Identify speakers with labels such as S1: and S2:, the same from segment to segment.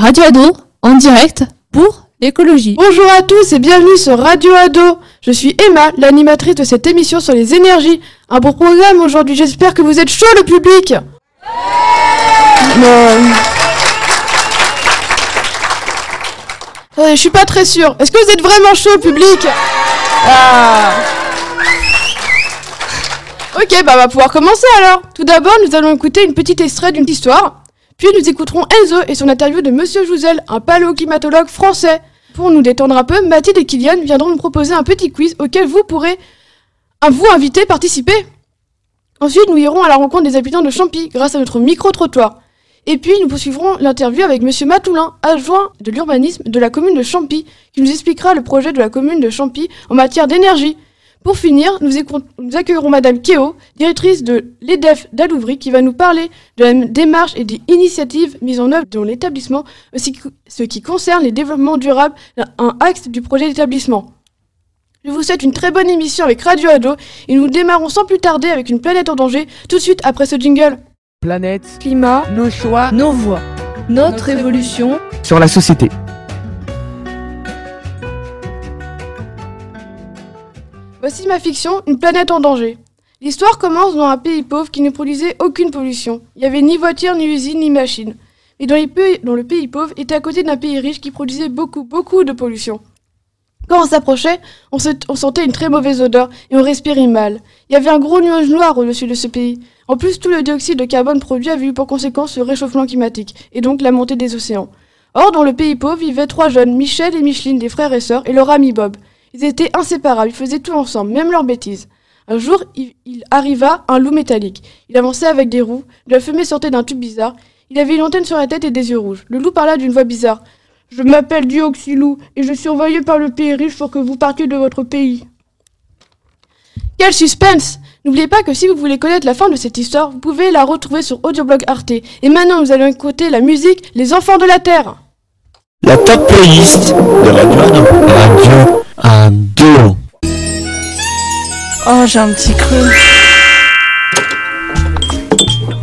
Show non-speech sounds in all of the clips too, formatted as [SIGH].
S1: Radio Ado, en direct pour l'écologie.
S2: Bonjour à tous et bienvenue sur Radio Ado. Je suis Emma, l'animatrice de cette émission sur les énergies. Un bon programme aujourd'hui, j'espère que vous êtes chaud le public. Attendez, je suis pas très sûre. Est-ce que vous êtes vraiment chaud public? Ah. Ok, bah on va pouvoir commencer alors. Tout d'abord, nous allons écouter une petite extrait d'une histoire. Puis nous écouterons Enzo et son interview de Monsieur Jouzel, un paléoclimatologue français. Pour nous détendre un peu, Mathilde et Kylian viendront nous proposer un petit quiz auquel vous pourrez, à vous inviter, participer. Ensuite, nous irons à la rencontre des habitants de Champy grâce à notre micro-trottoir. Et puis, nous poursuivrons l'interview avec Monsieur Matoulin, adjoint de l'urbanisme de la commune de Champy, qui nous expliquera le projet de la commune de Champy en matière d'énergie. Pour finir, nous, accueillerons Madame Keo, directrice de l'EDEF d'Alouvry, qui va nous parler de la démarche et des initiatives mises en œuvre dans l'établissement, ainsi que ce qui concerne les développements durables, un axe du projet d'établissement. Je vous souhaite une très bonne émission avec Radio Ado et nous démarrons sans plus tarder avec une planète en danger tout de suite après ce jingle.
S3: Planète,
S2: Climat,
S3: nos choix
S1: Nos voix, notre évolution.
S3: sur la société.
S2: Voici ma fiction, une planète en danger. L'histoire commence dans un pays pauvre qui ne produisait aucune pollution. Il n'y avait ni voiture, ni usine, ni machine. Mais dans, le pays pauvre était à côté d'un pays riche qui produisait beaucoup, beaucoup de pollution. Quand on s'approchait, on, on sentait une très mauvaise odeur et on respirait mal. Il y avait un gros nuage noir au-dessus de ce pays. En plus, tout le dioxyde de carbone produit avait eu pour conséquence le réchauffement climatique et donc la montée des océans. Or, dans le pays pauvre vivaient trois jeunes, Michel et Micheline, des frères et sœurs, et leur ami Bob. Ils étaient inséparables, ils faisaient tout ensemble, même leurs bêtises. Un jour, il, il arriva un loup métallique. Il avançait avec des roues, de la fumée sortait d'un tube bizarre. Il avait une antenne sur la tête et des yeux rouges. Le loup parla d'une voix bizarre. Je m'appelle Dioxylou et je suis envoyé par le pays riche pour que vous partiez de votre pays. Quel suspense N'oubliez pas que si vous voulez connaître la fin de cette histoire, vous pouvez la retrouver sur Audioblog Arte. Et maintenant, nous allons écouter la musique Les Enfants de la Terre.
S4: La top playlist de Radio Radio Ado.
S1: Oh, j'ai un petit creux.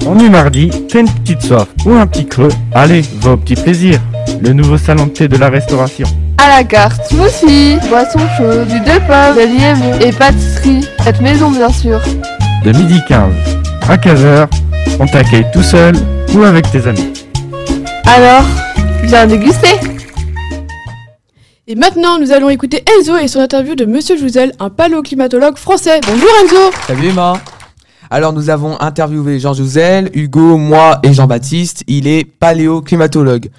S5: On est mardi, t'as une petite soif ou un petit creux, allez, va au petit plaisir. Le nouveau salon de thé de la restauration.
S6: À la carte, smoothie, boisson chaude, du deux pommes, des lièvres et pâtisserie. Cette maison bien sûr.
S5: De midi 15 à 15h, on t'accueille tout seul ou avec tes amis.
S6: Alors, viens déguster.
S2: Et maintenant, nous allons écouter Enzo et son interview de Monsieur Jouzel, un paléoclimatologue français. Bonjour Enzo
S3: Salut Emma Alors nous avons interviewé Jean Jouzel, Hugo, moi et Jean-Baptiste. Il est paléoclimatologue.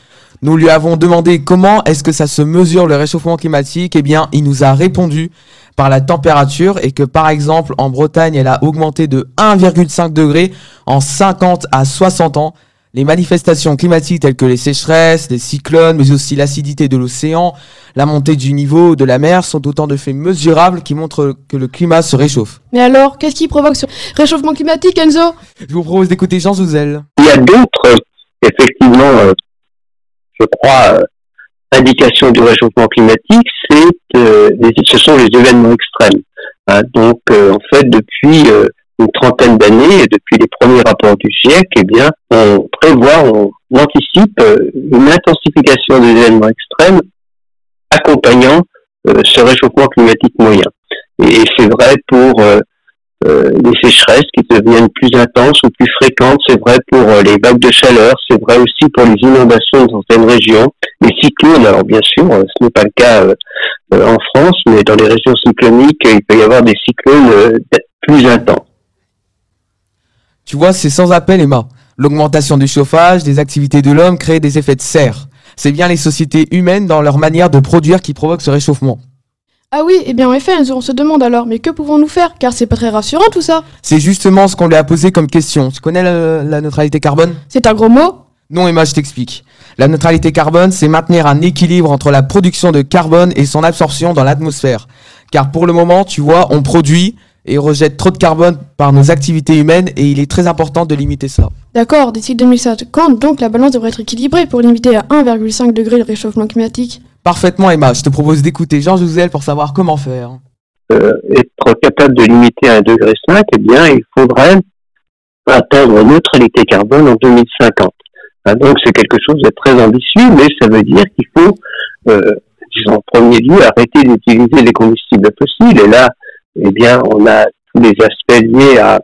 S3: Nous lui avons demandé comment est-ce que ça se mesure le réchauffement climatique. Eh bien, il nous a répondu par la température et que par exemple en Bretagne, elle a augmenté de 1,5 degré en 50 à 60 ans. Les manifestations climatiques telles que les sécheresses, les cyclones, mais aussi l'acidité de l'océan, la montée du niveau de la mer sont autant de faits mesurables qui montrent que le climat se réchauffe.
S2: Mais alors, qu'est-ce qui provoque ce réchauffement climatique, Enzo?
S3: Je vous propose d'écouter Jean Zouzel.
S4: Il y a d'autres, effectivement, euh, je crois, euh, indications du réchauffement climatique, c'est, euh, ce sont les événements extrêmes. Hein, donc, euh, en fait, depuis euh, une trentaine d'années, depuis les premiers rapports du GIEC, eh bien, on prévoit, on, anticipe euh, une intensification des événements extrêmes accompagnant euh, ce réchauffement climatique moyen. Et, c'est vrai pour euh, les sécheresses qui deviennent plus intenses ou plus fréquentes, c'est vrai pour les vagues de chaleur, c'est vrai aussi pour les inondations dans certaines régions, les cyclones, alors bien sûr, ce n'est pas le cas en France, mais dans les régions cycloniques, il peut y avoir des cyclones plus intenses.
S3: Tu vois, c'est sans appel, Emma. L'augmentation du chauffage, des activités de l'homme créent des effets de serre. C'est bien les sociétés humaines dans leur manière de produire qui provoquent ce réchauffement.
S2: Ah oui, eh bien en effet, on se demande alors, mais que pouvons-nous faire? Car c'est pas très rassurant tout ça.
S3: C'est justement ce qu'on lui a posé comme question. Tu connais la, la neutralité carbone?
S2: C'est un gros mot
S3: Non, Emma, je t'explique. La neutralité carbone, c'est maintenir un équilibre entre la production de carbone et son absorption dans l'atmosphère. Car pour le moment, tu vois, on produit et rejette trop de carbone par nos activités humaines et il est très important de limiter ça.
S2: D'accord, d'ici 2050, donc la balance devrait être équilibrée pour limiter à 1,5 degré le réchauffement climatique.
S3: Parfaitement, Emma. Je te propose d'écouter Jean Jouzel pour savoir comment faire.
S4: euh, être capable de limiter à 1,5 degré, eh bien, il faudrait atteindre neutralité carbone en 2050. Hein, donc c'est quelque chose de très ambitieux, mais ça veut dire qu'il faut, euh, disons, en premier lieu, arrêter d'utiliser les combustibles fossiles. Et là, eh bien, on a tous les aspects liés à,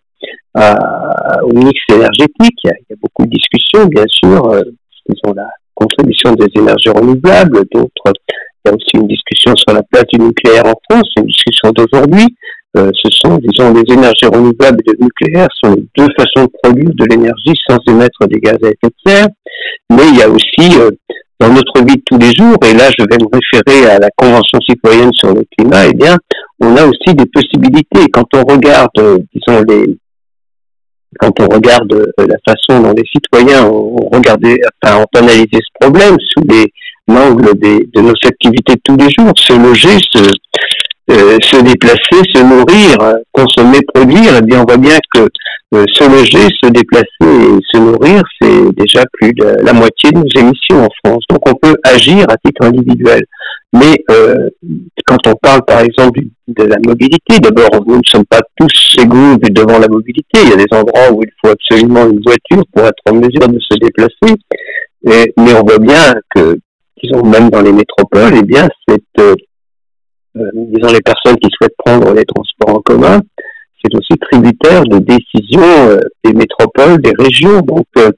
S4: à, au mix énergétique. Il y, a, beaucoup de discussions, bien sûr, euh, disons, la contribution des énergies renouvelables, d'autres. Il y a aussi une discussion sur la place du nucléaire en France, une discussion d'aujourd'hui. Euh, ce sont, disons, les énergies renouvelables et le nucléaire sont deux façons de produire de l'énergie sans émettre des gaz à effet de serre. Mais il y a aussi, euh, dans notre vie de tous les jours, et là je vais me référer à la Convention citoyenne sur le climat, eh bien, on a aussi des possibilités. Quand on regarde, euh, disons, les, quand on regarde la façon dont les citoyens ont regardé, enfin, ont analysé ce problème sous l'angle de nos activités de tous les jours, se loger, se, euh, déplacer, se nourrir, consommer, produire, eh bien on voit bien que euh, se loger, se déplacer et se nourrir, c'est déjà plus de la moitié de nos émissions en France. Donc on peut agir à titre individuel. Mais euh, quand on parle par exemple de la mobilité, d'abord nous ne sommes pas tous égaux devant la mobilité. Il y a des endroits où il faut absolument une voiture pour être en mesure de se déplacer. mais on voit bien que, disons même dans les métropoles, eh bien cette euh, disons les personnes qui souhaitent prendre les transports en commun, c'est aussi tributaire de décisions euh, des métropoles, des régions. Donc, euh,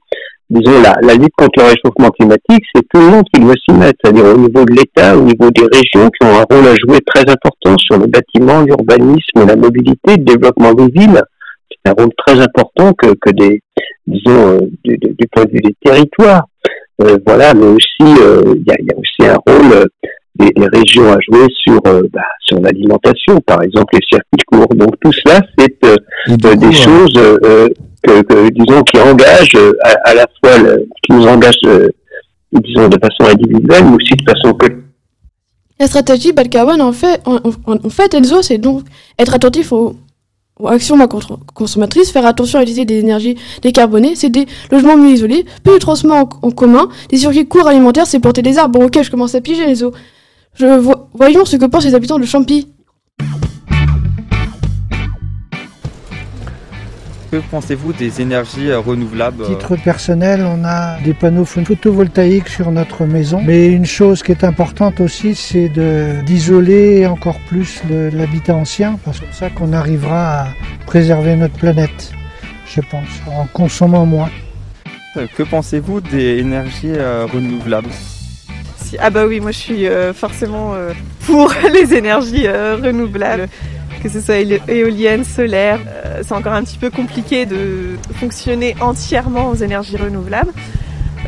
S4: disons, la, la, lutte contre le réchauffement climatique, c'est tout le monde qui doit s'y mettre, c'est-à-dire au niveau de l'État, au niveau des régions, qui ont un rôle à jouer très important sur le bâtiment, l'urbanisme, la mobilité, le développement des villes. C'est un rôle très important que, que des, disons, du, du, point de vue des territoires. voilà, mais aussi, il y a, aussi un rôle des, régions à jouer sur euh, bah, sur l'alimentation, par exemple les circuits courts. Donc tout cela, c'est euh, euh, des choses que, disons qui engagent à, la fois qui nous engagent disons de façon individuelle, mais aussi de façon collective.
S2: La stratégie carbone, en fait, en, en fait, Enzo, c'est donc être attentif aux, aux actions consommatrices, faire attention à utiliser des énergies décarbonées, c'est des logements mieux isolés, plus de transports en, commun, des circuits courts alimentaires, c'est porter des arbres. Bon, ok, je commence à piger les eaux. Je Voyons ce que pensent les habitants de Champy.
S7: Que pensez-vous des énergies euh, renouvelables
S8: À titre personnel, on a des panneaux photovoltaïques sur notre maison. Mais une chose qui est importante aussi, c'est d'isoler encore plus l'habitat ancien, parce que c'est ça qu'on arrivera à préserver notre planète, je pense, en consommant moins.
S7: Euh, que pensez-vous des énergies euh, renouvelables?
S9: Ah bah oui, moi je suis euh, forcément euh, pour [LAUGHS] les énergies euh, renouvelables, que ce soit éolienne, solaire. c'est encore un petit peu compliqué de fonctionner entièrement aux énergies renouvelables.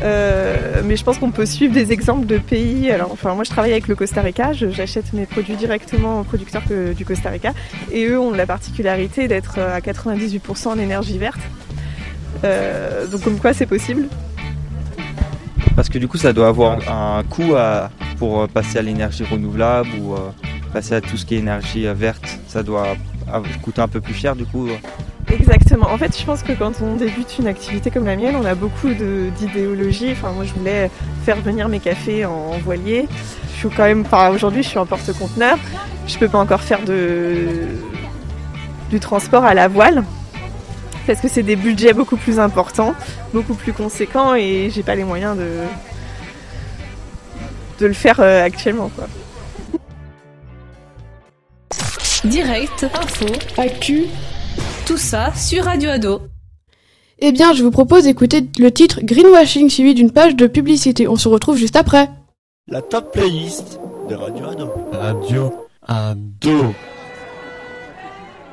S9: mais je pense qu'on peut suivre des exemples de pays. Alors, enfin, moi, je travaille avec le Costa Rica. J'achète mes produits directement aux producteurs du Costa Rica, et eux ont la particularité d'être à 98% en énergie verte. donc, comme quoi, c'est possible.
S7: Parce que du coup, ça doit avoir un coût pour passer à l'énergie renouvelable ou euh, passer à tout ce qui est énergie euh, verte. Ça doit coûter un peu plus cher du coup.
S9: Exactement. En fait, je pense que quand on débute une activité comme la mienne, on a beaucoup d'idéologie. Enfin, moi, je voulais faire venir mes cafés en voilier. Je suis quand même, enfin, aujourd'hui, je suis en porte-conteneur. Je peux pas encore faire du transport à la voile parce que c'est des budgets beaucoup plus importants, beaucoup plus conséquents et j'ai pas les moyens de, de le faire euh, actuellement. Quoi.
S1: Direct, info, actu, tout ça sur Radio Ado.
S2: Eh bien, je vous propose d'écouter le titre Greenwashing suivi d'une page de publicité. On se retrouve juste après.
S10: La top playlist de Radio Ado.
S11: Radio Ado.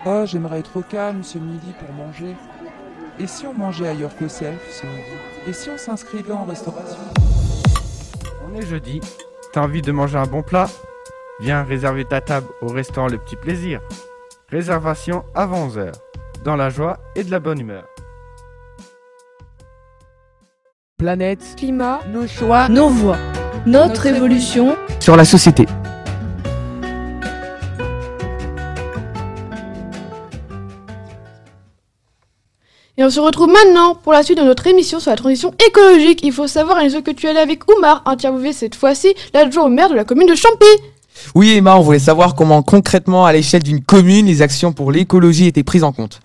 S12: Oh, j'aimerais être au calme ce midi pour manger. Et si on mangeait ailleurs qu'au self ce midi? Et si on s'inscrivait en restauration?
S5: On est jeudi. T'as envie de manger un bon plat? Viens réserver ta table au restaurant Le Petit Plaisir. Réservation avant 11h. Dans la joie et de la bonne humeur.
S1: Planète, climat, nos choix, nos voix, notre évolution
S3: sur la société.
S2: Et on se retrouve maintenant pour la suite de notre émission sur la transition écologique. Il faut savoir, Enzo, que tu es allé avec Oumar, interviewé cette fois-ci l'adjoint au maire de la commune de Champy.
S3: Oui, Emma, on voulait savoir comment concrètement, à l'échelle d'une commune, les actions pour l'écologie étaient prises en compte.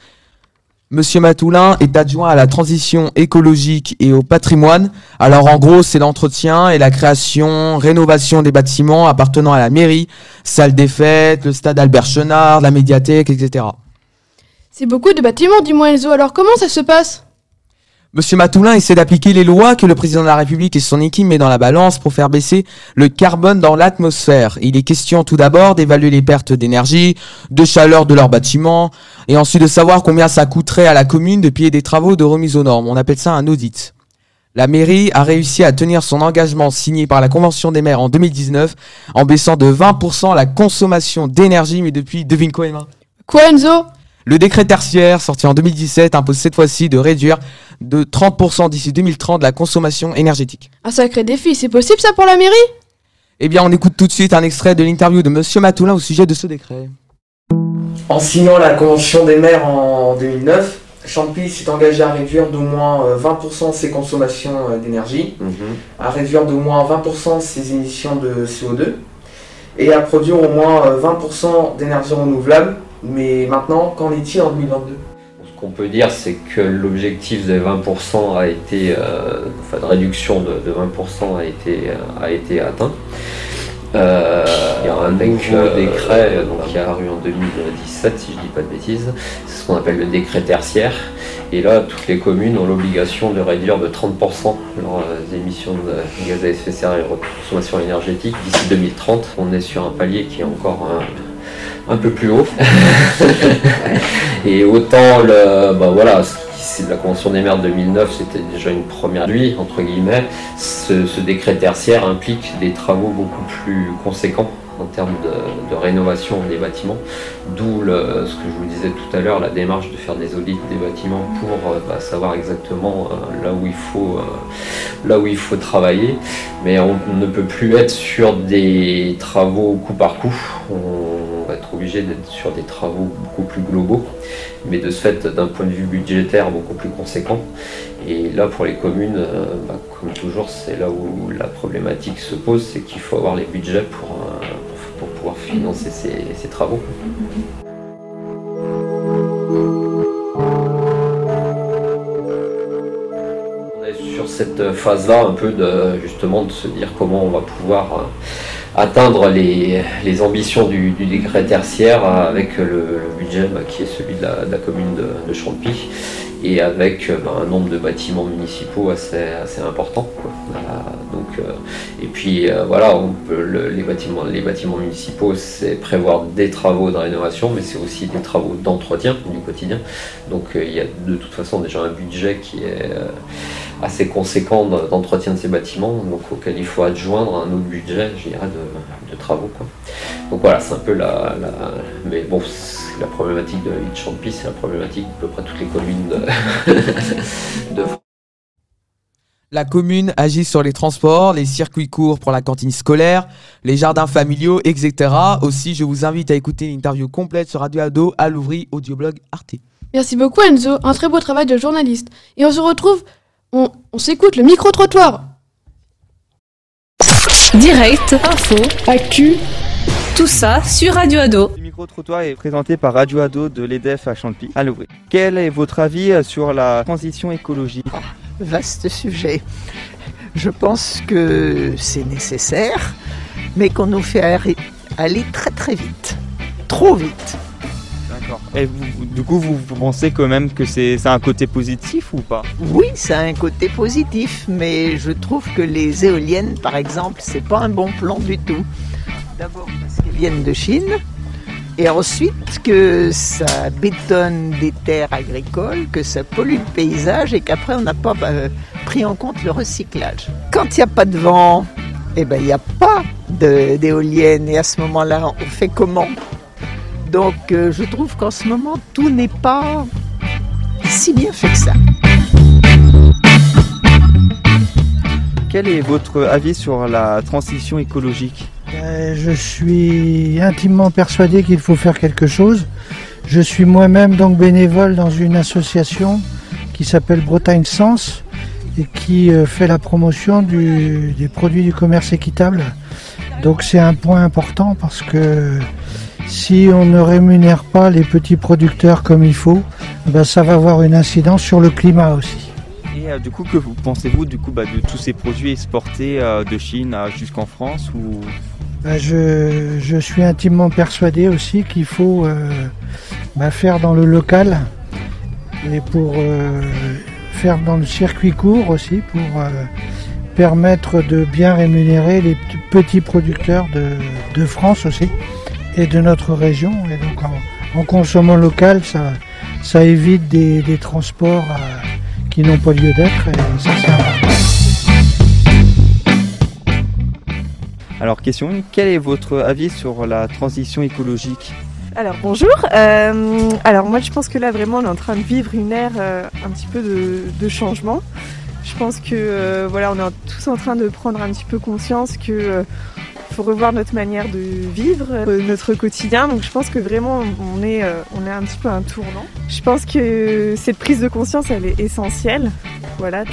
S3: Monsieur Matoulin est adjoint à la transition écologique et au patrimoine. Alors en gros, c'est l'entretien et la création, rénovation des bâtiments appartenant à la mairie, salle des fêtes, le stade Albert Chenard, la médiathèque, etc.
S2: C'est beaucoup de bâtiments, dis-moi Enzo, alors comment ça se passe?
S3: Monsieur Matoulin essaie d'appliquer les lois que le président de la République et son équipe met dans la balance pour faire baisser le carbone dans l'atmosphère. Il est question tout d'abord d'évaluer les pertes d'énergie, de chaleur de leurs bâtiments, et ensuite de savoir combien ça coûterait à la commune de payer des travaux de remise aux normes. On appelle ça un audit. La mairie a réussi à tenir son engagement signé par la Convention des maires en 2019 en baissant de 20% la consommation d'énergie, mais depuis, devine quoi Emma?
S2: Quoi Enzo?
S3: Le décret tertiaire, sorti en 2017, impose cette fois-ci de réduire de 30% d'ici 2030 la consommation énergétique.
S2: Un sacré défi, c'est possible ça pour la mairie?
S3: Eh bien, on écoute tout de suite un extrait de l'interview de Monsieur Matoulin au sujet de ce décret. En signant la Convention des maires en 2009, Champy s'est engagé à réduire d'au moins 20% ses consommations d'énergie, à réduire d'au moins 20% ses émissions de CO2 et à produire au moins 20% d'énergie renouvelable mais maintenant, qu'en est-il en 2022
S13: Ce qu'on peut dire, c'est que l'objectif de 20% a été, euh, enfin de réduction de, de 20% a été, euh, a été atteint. Euh, il y a un nouveau décret donc, qui est apparu en 2017, si je ne dis pas de bêtises. C'est ce qu'on appelle le décret tertiaire. Et là, toutes les communes ont l'obligation de réduire de 30% leurs émissions de gaz à effet de serre et consommation énergétique d'ici 2030. On est sur un palier qui est encore un, un peu plus haut. [LAUGHS] et autant le, bah voilà, la Convention des maires de 2009, c'était déjà une première lui, entre guillemets. Ce, décret tertiaire implique des travaux beaucoup plus conséquents en termes de, rénovation des bâtiments, d'où ce que je vous disais tout à l'heure, la démarche de faire des audits des bâtiments pour bah, savoir exactement euh, là, où il faut, euh, là où il faut travailler. Mais on ne peut plus être sur des travaux coup par coup. On va être obligé d'être sur des travaux beaucoup plus globaux, mais de ce fait d'un point de vue budgétaire beaucoup plus conséquent. Et là, pour les communes, euh, bah, comme toujours, c'est là où la problématique se pose, c'est qu'il faut avoir les budgets euh, pour pouvoir financer ces, ces travaux. On est sur cette phase-là un peu de justement de se dire comment on va pouvoir euh, atteindre les, ambitions du, décret tertiaire avec le, budget bah, qui est celui de la, de la commune de, de Champy et avec bah, un nombre de bâtiments municipaux assez, important. Donc, euh, et puis euh, voilà, les, bâtiments, municipaux, c'est prévoir des travaux de rénovation, mais c'est aussi des travaux d'entretien du quotidien. Donc euh, il y a de toute façon déjà un budget qui est assez conséquent d'entretien de ces bâtiments, donc auquel il faut adjoindre un autre budget, je dirais, de, de travaux. Quoi. Donc voilà, c'est un peu la, la mais bon, la problématique de l'île Champy, c'est la problématique d'à peu près toutes les communes de, [LAUGHS] de France.
S3: La commune agit sur les transports, les circuits courts pour la cantine scolaire, les jardins familiaux, etc. Aussi, je vous invite à écouter l'interview complète sur Radio Ado à l'ouvri audioblog Arte.
S2: Merci beaucoup Enzo, un très beau travail de journaliste. Et on se retrouve, on, on s'écoute le micro-trottoir.
S1: Direct, info, actu, tout ça sur Radio Ado.
S7: Le micro-trottoir est présenté par Radio Ado de l'EDF à Champy, à. Quel est votre avis sur la transition écologique?
S14: Vaste sujet. Je pense que c'est nécessaire, mais qu'on nous fait aller très très vite. Trop vite.
S7: D'accord. Et vous, du coup, vous, vous pensez quand même que c'est un côté positif ou pas?
S14: Oui, c'est un côté positif, mais je trouve que les éoliennes, par exemple, c'est pas un bon plan du tout. D'abord parce qu'elles viennent de Chine, et ensuite que ça bétonne des terres agricoles, que ça pollue le paysage et qu'après on n'a pas euh, pris en compte le recyclage. Quand il n'y a pas de vent, eh ben il n'y a pas d'éoliennes et à ce moment-là on fait comment? Donc euh, je trouve qu'en ce moment tout n'est pas si bien fait que ça.
S7: Quel est votre avis sur la transition écologique
S8: euh, Je suis intimement persuadé qu'il faut faire quelque chose. Je suis moi-même donc bénévole dans une association qui s'appelle Bretagne Sens et qui euh, fait la promotion du, des produits du commerce équitable. Donc c'est un point important parce que si on ne rémunère pas les petits producteurs comme il faut, ben, ça va avoir une incidence sur le climat aussi.
S7: Et euh, du coup, que vous pensez-vous du coup bah, de tous ces produits exportés euh, de Chine euh, jusqu'en France ou?
S8: Ben, je, je suis intimement persuadé aussi qu'il faut euh, ben, faire dans le local et pour faire dans le circuit court aussi pour permettre de bien rémunérer les petits producteurs de, de France aussi et de notre région. Et donc en, en consommant local, ça, ça évite des, des transports euh, qui n'ont pas lieu d'être et ça.
S7: Alors question, quel est votre avis sur la transition écologique?
S9: Alors bonjour. Euh, alors moi je pense que là vraiment on est en train de vivre une ère euh, un petit peu de, de changement. Je pense que euh, voilà on est tous en train de prendre un petit peu conscience que euh, faut revoir notre manière de vivre, euh, notre quotidien. Donc je pense que vraiment on est euh, on est un petit peu à un tournant. Je pense que cette prise de conscience elle est essentielle. Voilà.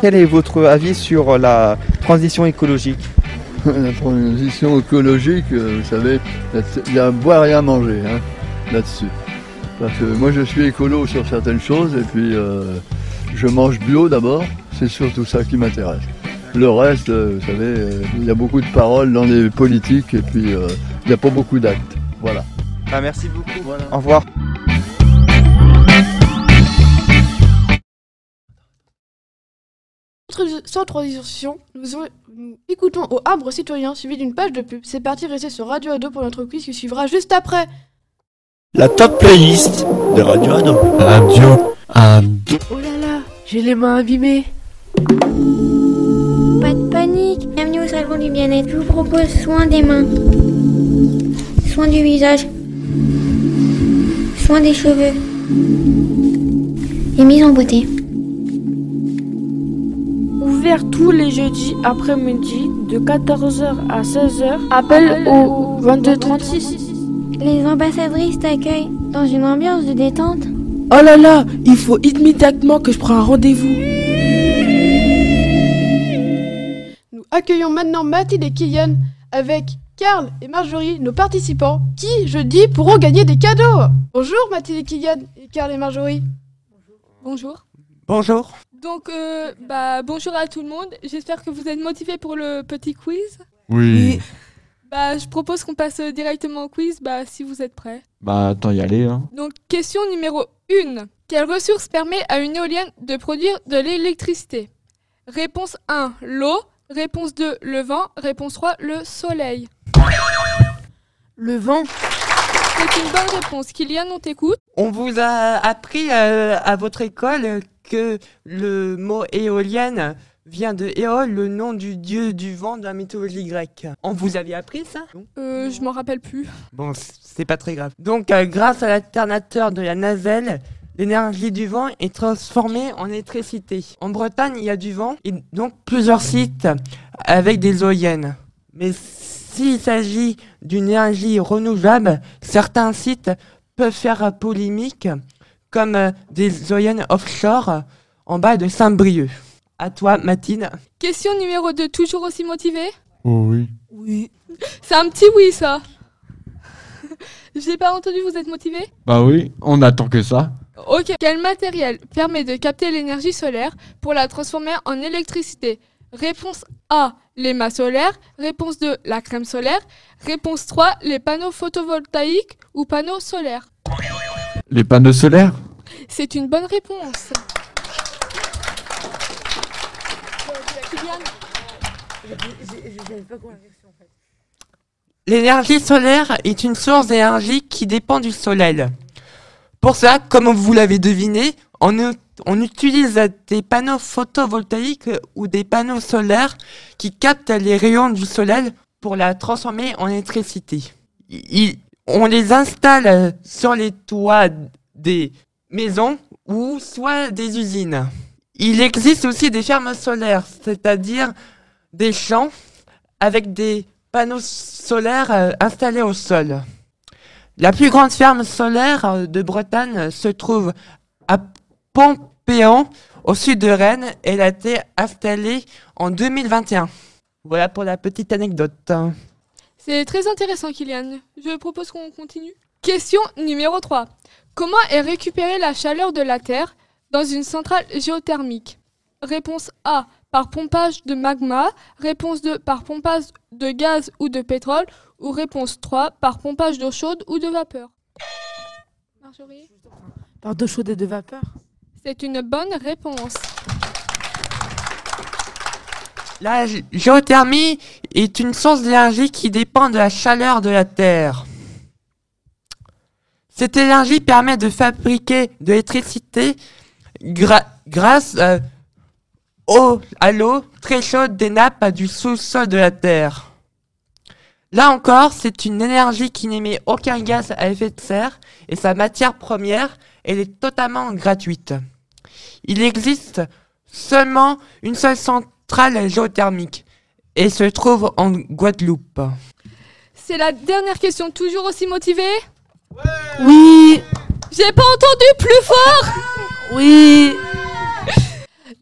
S7: Quel est votre avis sur la transition écologique [LAUGHS]
S15: La transition écologique, euh, vous savez, il y a à boire et à manger hein, là-dessus. Parce que moi je suis écolo sur certaines choses et puis euh, je mange bio d'abord, c'est surtout ça qui m'intéresse. Le reste, euh, vous savez, euh, il y a beaucoup de paroles dans les politiques et puis euh, il n'y a pas beaucoup d'actes. Voilà.
S7: Ah, Merci beaucoup. Au revoir.
S2: Sans transition, nous, ont- nous écoutons au arbre citoyen suivi d'une page de pub. C'est parti, restez sur Radio Ado pour notre quiz qui suivra juste après.
S10: La top playlist de Radio Ado.
S11: Radio Ado.
S16: Oh là là, j'ai les mains abîmées.
S17: Bien-être. Je vous propose soin des mains, soin du visage, soin des cheveux et mise en beauté.
S18: Ouvert tous les jeudis après-midi de 14h à 16h. Appel au 2236.
S17: Les ambassadrices t'accueillent dans une ambiance de détente.
S16: Oh là là, il faut immédiatement que je prenne un rendez-vous.
S2: Accueillons maintenant Mathilde et Kylian avec Karl et Marjorie, nos participants, qui, jeudi, pourront gagner des cadeaux. Bonjour Mathilde et Kylian et Karl et Marjorie.
S19: Bonjour.
S3: Bonjour.
S19: Donc, euh, bah, bonjour à tout le monde. J'espère que vous êtes motivés pour le petit quiz.
S3: Oui.
S19: Bah, je propose qu'on passe directement au quiz, bah, si vous êtes prêts.
S3: Bah, attends, y aller. Hein.
S19: Donc, question numéro 1. Quelle ressource permet à une éolienne de produire de l'électricité? Réponse 1, l'eau. Réponse 2, le vent. Réponse 3, le soleil.
S16: Le vent.
S19: C'est une bonne réponse. Kylian, on t'écoute.
S20: On vous a appris euh, à votre école que le mot éolienne vient de Éole, le nom du dieu du vent de la mythologie grecque. On vous avait appris ça?
S19: Euh, je m'en rappelle plus.
S20: Bon, c'est pas très grave. Donc, euh, grâce à l'alternateur de la nacelle, l'énergie du vent est transformée en électricité. En Bretagne, il y a du vent et donc plusieurs sites avec des éoliennes. Mais s'il s'agit d'une énergie renouvelable, certains sites peuvent faire polémique, comme euh, des éoliennes offshore en bas de Saint-Brieuc. À toi, Mathilde.
S19: Question numéro 2, toujours aussi motivé
S11: Oh oui.
S19: Oui. C'est un petit oui, ça. [LAUGHS] J'ai pas entendu, vous êtes motivé?
S11: Bah oui, on attend que ça.
S19: Ok. Quel matériel permet de capter l'énergie solaire pour la transformer en électricité? Réponse A, les mâts solaires. Réponse 2, la crème solaire. Réponse 3, les panneaux photovoltaïques ou panneaux solaires.
S11: Les panneaux solaires?
S19: C'est une bonne réponse.
S20: L'énergie solaire est une source d'énergie qui dépend du soleil. Pour ça, comme vous l'avez deviné, on, utilise des panneaux photovoltaïques ou des panneaux solaires qui captent les rayons du soleil pour la transformer en électricité. On les installe sur les toits des maisons ou soit des usines. Il existe aussi des fermes solaires, c'est-à-dire des champs avec des panneaux solaires euh, installés au sol. La plus grande ferme solaire euh, de Bretagne euh, se trouve à Pompéan, au sud de Rennes. Elle a été installée en 2021. Voilà pour la petite anecdote.
S19: C'est très intéressant, Kylian. Je propose qu'on continue. Question numéro 3. Comment est récupérée la chaleur de la Terre dans une centrale géothermique? Réponse A. Par pompage de magma. Réponse 2. Par pompage de gaz ou de pétrole. Ou réponse 3. Par pompage d'eau chaude ou de vapeur. Marjorie?
S16: Par d'eau chaude et de vapeur.
S19: C'est une bonne réponse.
S20: La gé- géothermie est une source d'énergie qui dépend de la chaleur de la Terre. Cette énergie permet de fabriquer de l'électricité gra- grâce euh, au- à l'eau très chaude des nappes du sous-sol de la Terre. Là encore, c'est une énergie qui n'émet aucun gaz à effet de serre et sa matière première, elle est totalement gratuite. Il existe seulement une seule centrale géothermique et se trouve en Guadeloupe.
S19: C'est la dernière question, toujours aussi motivée?
S16: Oui.
S19: J'ai pas entendu plus fort?
S16: Oui.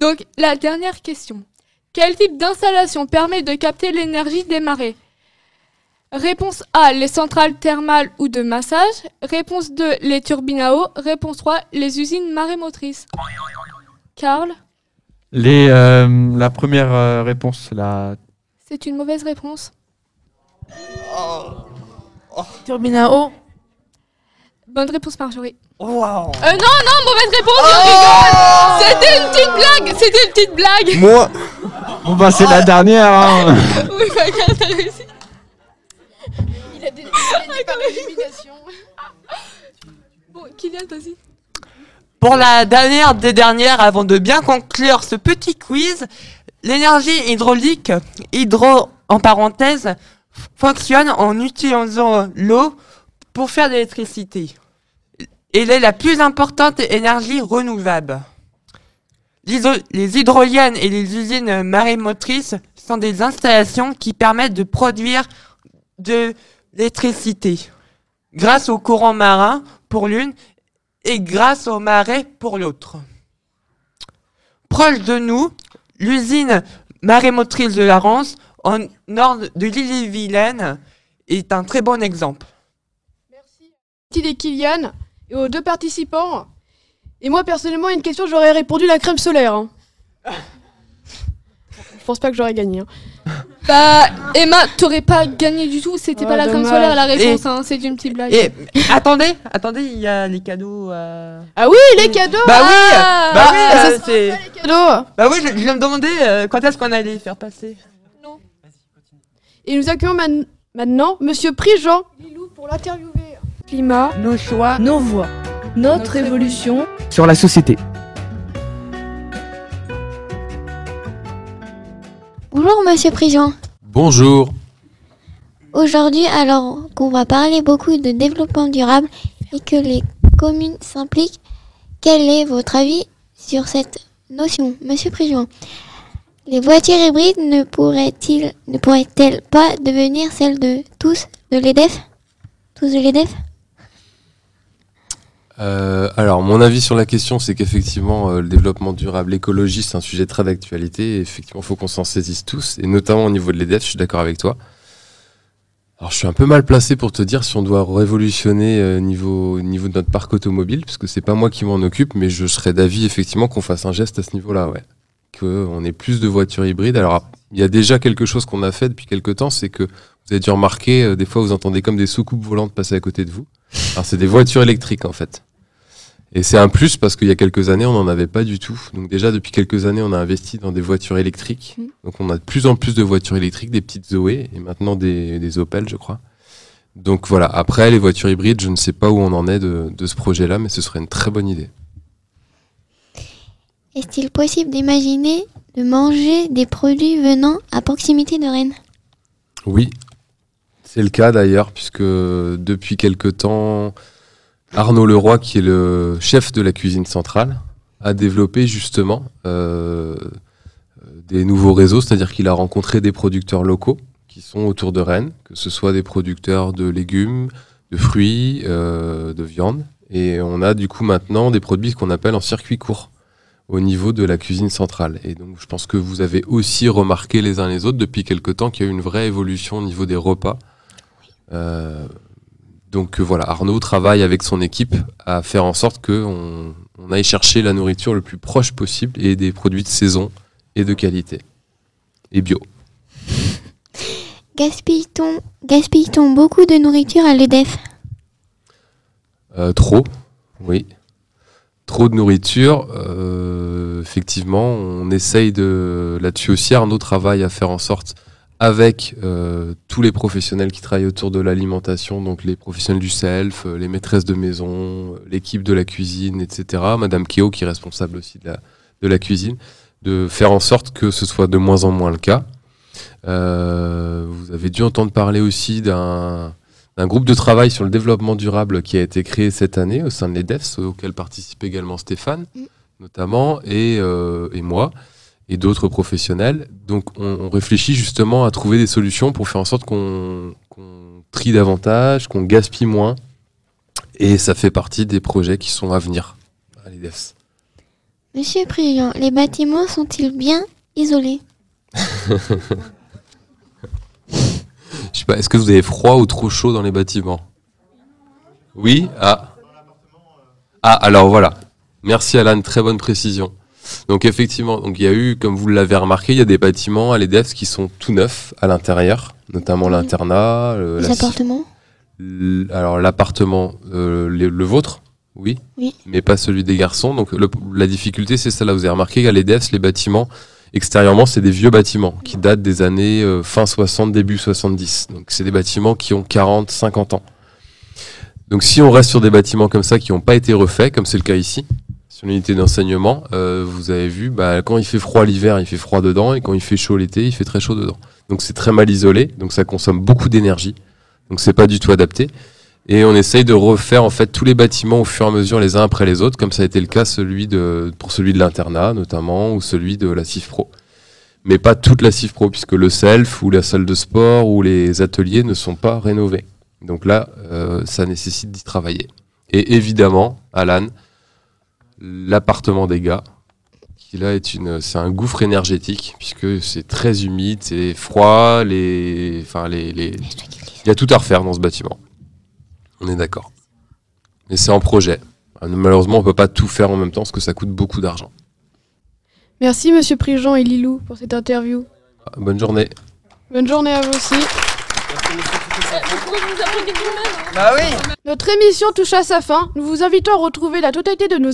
S19: Donc, la dernière question. Quel type d'installation permet de capter l'énergie des marées? Réponse A, les centrales thermales ou de massage. Réponse 2, les turbines à eau. Réponse 3, les usines marémotrices. Karl,
S11: Les, euh, la première euh, réponse, la...
S19: c'est une mauvaise réponse.
S16: Turbine à eau.
S19: Bonne réponse, Marjorie.
S20: Wow.
S19: Euh, non, non, mauvaise réponse, je rigole C'était une petite blague C'était une petite blague
S11: Moi Bon bah c'est la dernière hein. [LAUGHS]
S19: Oui, bah, Karl, t'as réussi.
S2: Il a des- il a dit par élimination.
S19: Bon, Kylian, vas-y.
S20: Pour la dernière des dernières, avant de bien conclure ce petit quiz, l'énergie hydraulique, hydro en parenthèse, fonctionne en utilisant l'eau pour faire de l'électricité. Elle est la plus importante énergie renouvelable. Les hydroliennes et les usines marémotrices sont des installations qui permettent de produire de l'électricité grâce au courant marin pour l'une et grâce aux marais pour l'autre. Proche de nous, l'usine marémotrice de la Rance, en nord de l'île-et-Vilaine, est un très bon exemple.
S2: Merci des Kylian et aux deux participants. Et moi, personnellement, à une question, j'aurais répondu la crème solaire. hein. Je pense pas que j'aurais gagné. hein.
S19: Bah, Emma, t'aurais pas gagné du tout, c'était
S2: Oh,
S19: pas la crème solaire la réponse,
S20: Et-
S19: hein, c'est une petite blague.
S20: Et attendez, attendez, il y a les cadeaux. euh,
S2: Ah oui, les cadeaux
S20: Bah oui,
S2: Ah
S20: bah oui,
S2: Ah,
S20: euh,
S2: ça sera
S20: c'est.
S2: pas les cadeaux
S20: Bah oui, je, je viens me demander euh, quand est-ce qu'on allait faire passer.
S2: Et nous accueillons man- maintenant Monsieur Prigent. Lilou pour l'interviewer.
S16: Climat.
S20: Nos choix.
S16: Nos voix. Notre évolution.
S3: Sur la société.
S17: Bonjour Monsieur Prigent.
S21: Bonjour.
S17: Aujourd'hui, alors qu'on va parler beaucoup de développement durable et que les communes s'impliquent, quel est votre avis sur cette notion, Monsieur Prigent? Les voitures hybrides ne pourraient-ils, ne pourraient-elles pas devenir celles de tous de l'EDF Tous de l'EDF
S21: Euh, alors, mon avis sur la question, c'est qu'effectivement, euh, le développement durable, l'écologie, c'est un sujet très d'actualité. Effectivement, il faut qu'on s'en saisisse tous, et notamment au niveau de l'EDF, je suis d'accord avec toi. Alors, je suis un peu mal placé pour te dire si on doit révolutionner euh, niveau, niveau de notre parc automobile, parce que c'est pas moi qui m'en occupe, mais je serais d'avis effectivement qu'on fasse un geste à ce niveau-là, ouais. Qu'on ait plus de voitures hybrides. Alors, il y a déjà quelque chose qu'on a fait depuis quelques temps, c'est que vous avez dû remarquer, euh, des fois, vous entendez comme des soucoupes volantes passer à côté de vous. Alors, c'est des voitures électriques, en fait. Et c'est un plus parce qu'il y a quelques années, on n'en avait pas du tout. Donc déjà, depuis quelques années, on a investi dans des voitures électriques. Donc on a de plus en plus de voitures électriques, des petites Zoé et maintenant des, des Opel, je crois. Donc voilà, après, les voitures hybrides, je ne sais pas où on en est de, de ce projet-là, mais ce serait une très bonne idée.
S17: Est-il possible d'imaginer de manger des produits venant à proximité de Rennes?
S21: Oui, c'est le cas d'ailleurs, puisque depuis quelque temps, Arnaud Leroy, qui est le chef de la cuisine centrale, a développé justement euh, des nouveaux réseaux, c'est-à-dire qu'il a rencontré des producteurs locaux qui sont autour de Rennes, que ce soit des producteurs de légumes, de fruits, euh, de viande, et on a du coup maintenant des produits qu'on appelle en circuit court au niveau de la cuisine centrale. Et donc je pense que vous avez aussi remarqué les uns les autres depuis quelque temps qu'il y a eu une vraie évolution au niveau des repas Euh, donc euh, voilà, Arnaud travaille avec son équipe à faire en sorte qu'on on aille chercher la nourriture le plus proche possible et des produits de saison et de qualité et bio.
S17: Gaspille-t-on beaucoup de nourriture à l'EDF
S21: Euh, trop, oui. Trop de nourriture. euh, effectivement, on essaye de. Là-dessus aussi, Arnaud travaille à faire en sorte, avec euh, tous les professionnels qui travaillent autour de l'alimentation, donc les professionnels du self, euh, les maîtresses de maison, euh, l'équipe de la cuisine, etc. Madame Keo, qui est responsable aussi de la, de la cuisine, de faire en sorte que ce soit de moins en moins le cas. Euh, vous avez dû entendre parler aussi d'un d'un groupe de travail sur le développement durable qui a été créé cette année au sein de l'EDEFS, auquel participe également Stéphane, notamment, et, euh, et moi, et d'autres professionnels. Donc on, on réfléchit justement à trouver des solutions pour faire en sorte qu'on trie davantage, qu'on gaspille moins, et ça fait partie des projets qui sont à venir à l'EDEFS.
S17: Monsieur Président, les bâtiments sont-ils bien isolés [LAUGHS]
S21: Je sais pas, est-ce que vous avez froid ou trop chaud dans les bâtiments? Oui? Ah. Ah, alors voilà. Merci Alan, très bonne précision. Donc effectivement, donc il y a eu, comme vous l'avez remarqué, il y a des bâtiments à l'EDEF qui sont tout neufs à l'intérieur, notamment l'internat. le-
S17: Les
S21: la-
S17: appartements
S21: Alors l'appartement, euh, le, le vôtre, oui,
S17: Oui.
S21: mais pas celui des garçons. Donc le- la difficulté, c'est ça là. Vous avez remarqué qu'à l'EDF, les bâtiments extérieurement, c'est des vieux bâtiments qui datent des années euh, fin 60, début 70. Donc c'est des bâtiments qui ont 40, 50 ans. Donc si on reste sur des bâtiments comme ça qui n'ont pas été refaits, comme c'est le cas ici, l'unité d'enseignement, euh, vous avez vu, bah, quand il fait froid l'hiver, il fait froid dedans, et quand il fait chaud l'été, il fait très chaud dedans. Donc c'est très mal isolé, donc ça consomme beaucoup d'énergie. Donc c'est pas du tout adapté. Et on essaye de refaire en fait tous les bâtiments au fur et à mesure les uns après les autres, comme ça a été le cas celui de, pour celui de l'internat notamment, ou celui de la CIF Pro. Mais pas toute la CIF Pro, puisque le self ou la salle de sport ou les ateliers ne sont pas rénovés. Donc là, euh, ça nécessite d'y travailler. Et évidemment, Alan, l'appartement des gars, qui là est une, c'est un gouffre énergétique, puisque c'est très humide, c'est froid, les, enfin les, les, il y a tout à refaire dans ce bâtiment. On est d'accord. Mais c'est en projet. Euh, Malheureusement, on peut pas tout faire en même temps parce que ça coûte beaucoup d'argent.
S2: Merci Monsieur Prigent et Lilou pour cette interview.
S21: Ah, Bonne journée.
S2: Bonne journée à vous aussi.
S20: Bah
S2: Notre émission touche à sa fin. Nous vous invitons à retrouver la totalité de nos,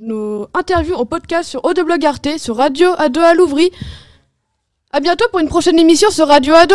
S2: nos interviews en podcast sur Audeblog Arte, sur Radio Ado à Louvry. À bientôt pour une prochaine émission sur Radio Ado